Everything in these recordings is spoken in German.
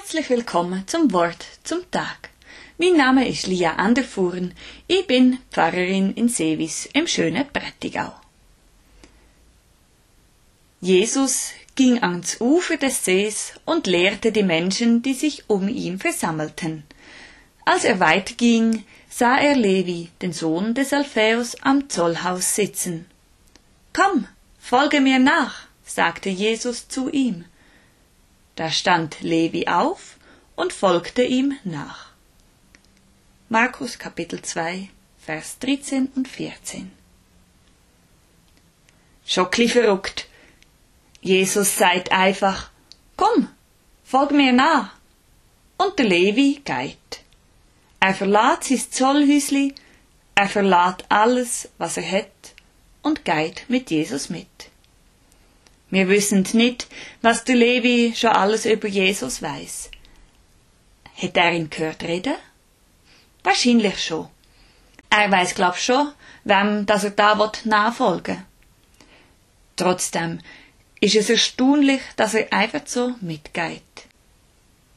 Herzlich willkommen zum Wort zum Tag. Mein Name ist Lia Anderfuhren. Ich bin Pfarrerin in Sevis im schönen Prättigau. Jesus ging ans Ufer des Sees und lehrte die Menschen, die sich um ihn versammelten. Als er weiterging, sah er Levi, den Sohn des Alphaeus, am Zollhaus sitzen. Komm, folge mir nach, sagte Jesus zu ihm. Da stand Levi auf und folgte ihm nach. Markus Kapitel 2, Vers 13 und 14. Schockli verrückt. Jesus sagt einfach, komm, folg mir nach. Und der Levi geht. Er verlässt sein Zollhüsli, er verlässt alles, was er hat, und geht mit Jesus mit. Wir wissen nicht, was der Levi schon alles über Jesus weiß. Hat er ihn gehört reden? Wahrscheinlich schon. Er weiß, glaub schon, wem dass er da wird nachfolgen. Trotzdem ist es erstaunlich, dass er einfach so mitgeht.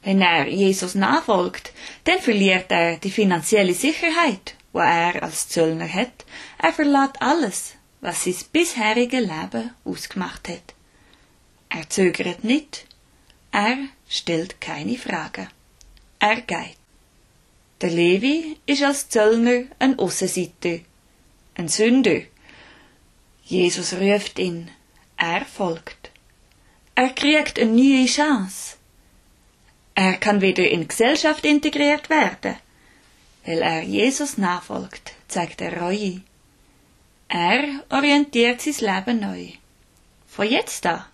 Wenn er Jesus nachfolgt, dann verliert er die finanzielle Sicherheit, wo er als Zöllner hat. Er verlässt alles, was sein bisherige Leben ausgemacht hat. Er zögert nicht, er stellt keine Frage. Er geht. Der Levi ist als Zöllner ein Aussenseiter, ein Sünder. Jesus ruft ihn, er folgt. Er kriegt eine neue Chance. Er kann wieder in die Gesellschaft integriert werden. Weil er Jesus nachfolgt, zeigt er Reue. Er orientiert sein Leben neu. Von jetzt an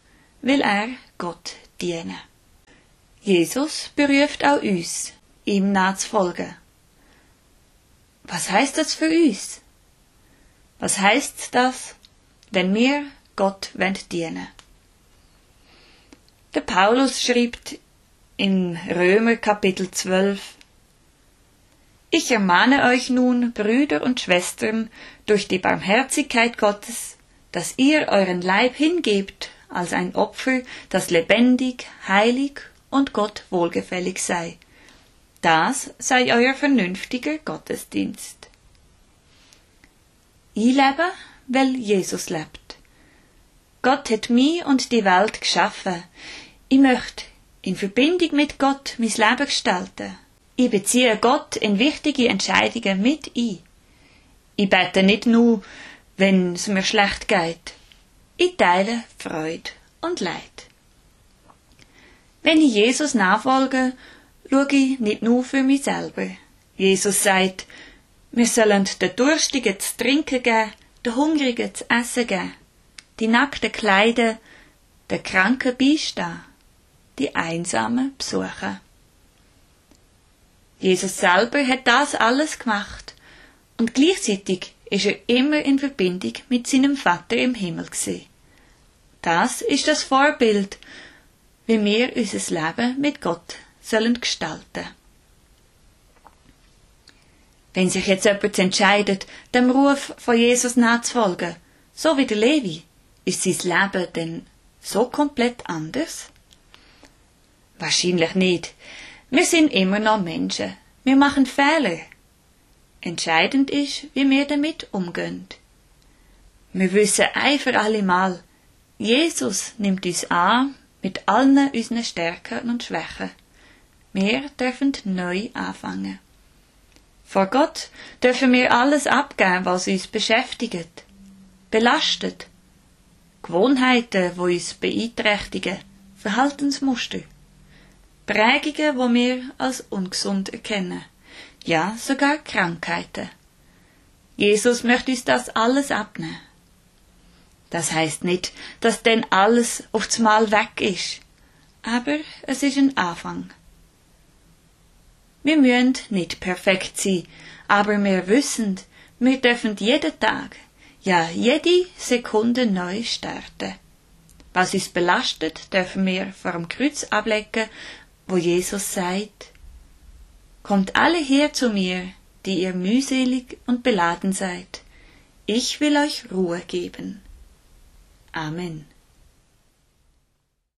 will er Gott dienen. Jesus beruft auch uns, ihm nachzufolgen. Was heißt das für uns? Was heißt das, wenn wir Gott dienen Der Paulus schreibt im Römer Kapitel 12 Ich ermahne euch nun, Brüder und Schwestern, durch die Barmherzigkeit Gottes, dass ihr euren Leib hingebt als ein Opfer, das lebendig, heilig und Gott wohlgefällig sei. Das sei euer vernünftiger Gottesdienst. Ich lebe, weil Jesus lebt. Gott hat mich und die Welt geschaffen. Ich möchte in Verbindung mit Gott mein Leben gestalten. Ich beziehe Gott in wichtige Entscheidungen mit ein. Ich bete nicht nur, wenn es mir schlecht geht. Ich teile Freude und Leid. Wenn ich Jesus nachfolge, schaue ich nicht nur für mich selber. Jesus sagt, wir sollen den Durstigen zu trinken geben, den Hungrigen zu essen geben, die Nackten kleiden, den Kranken beistehen, die Einsamen besuchen. Jesus selber hat das alles gemacht und gleichzeitig ist er immer in Verbindung mit seinem Vater im Himmel gewesen. Das ist das Vorbild, wie wir unser Leben mit Gott sollen gestalten. Wenn sich jetzt jemand entscheidet, dem Ruf von Jesus nachzufolgen, so wie der Levi, ist sein Leben denn so komplett anders? Wahrscheinlich nicht. Wir sind immer noch Menschen. Wir machen Fehler. Entscheidend ist, wie wir damit umgehen. Wir wissen ein für alle Mal, Jesus nimmt uns an mit allen unseren Stärken und Schwächen. Wir dürfen neu anfangen. Vor Gott dürfen wir alles abgeben, was uns beschäftigt, belastet. Gewohnheiten, wo uns beeinträchtigen, Verhaltensmuster, Prägungen, wo wir als ungesund erkennen, ja sogar Krankheiten. Jesus möchte uns das alles abnehmen. Das heißt nicht, dass denn alles aufs Mal weg ist. Aber es ist ein Anfang. Wir müssen nicht perfekt sein, aber wir wissen, wir dürfen jeden Tag, ja jede Sekunde neu starten. Was uns belastet, dürfen wir vor dem Kreuz ablegen, wo Jesus sagt, Kommt alle her zu mir, die ihr mühselig und beladen seid. Ich will euch Ruhe geben. Amen.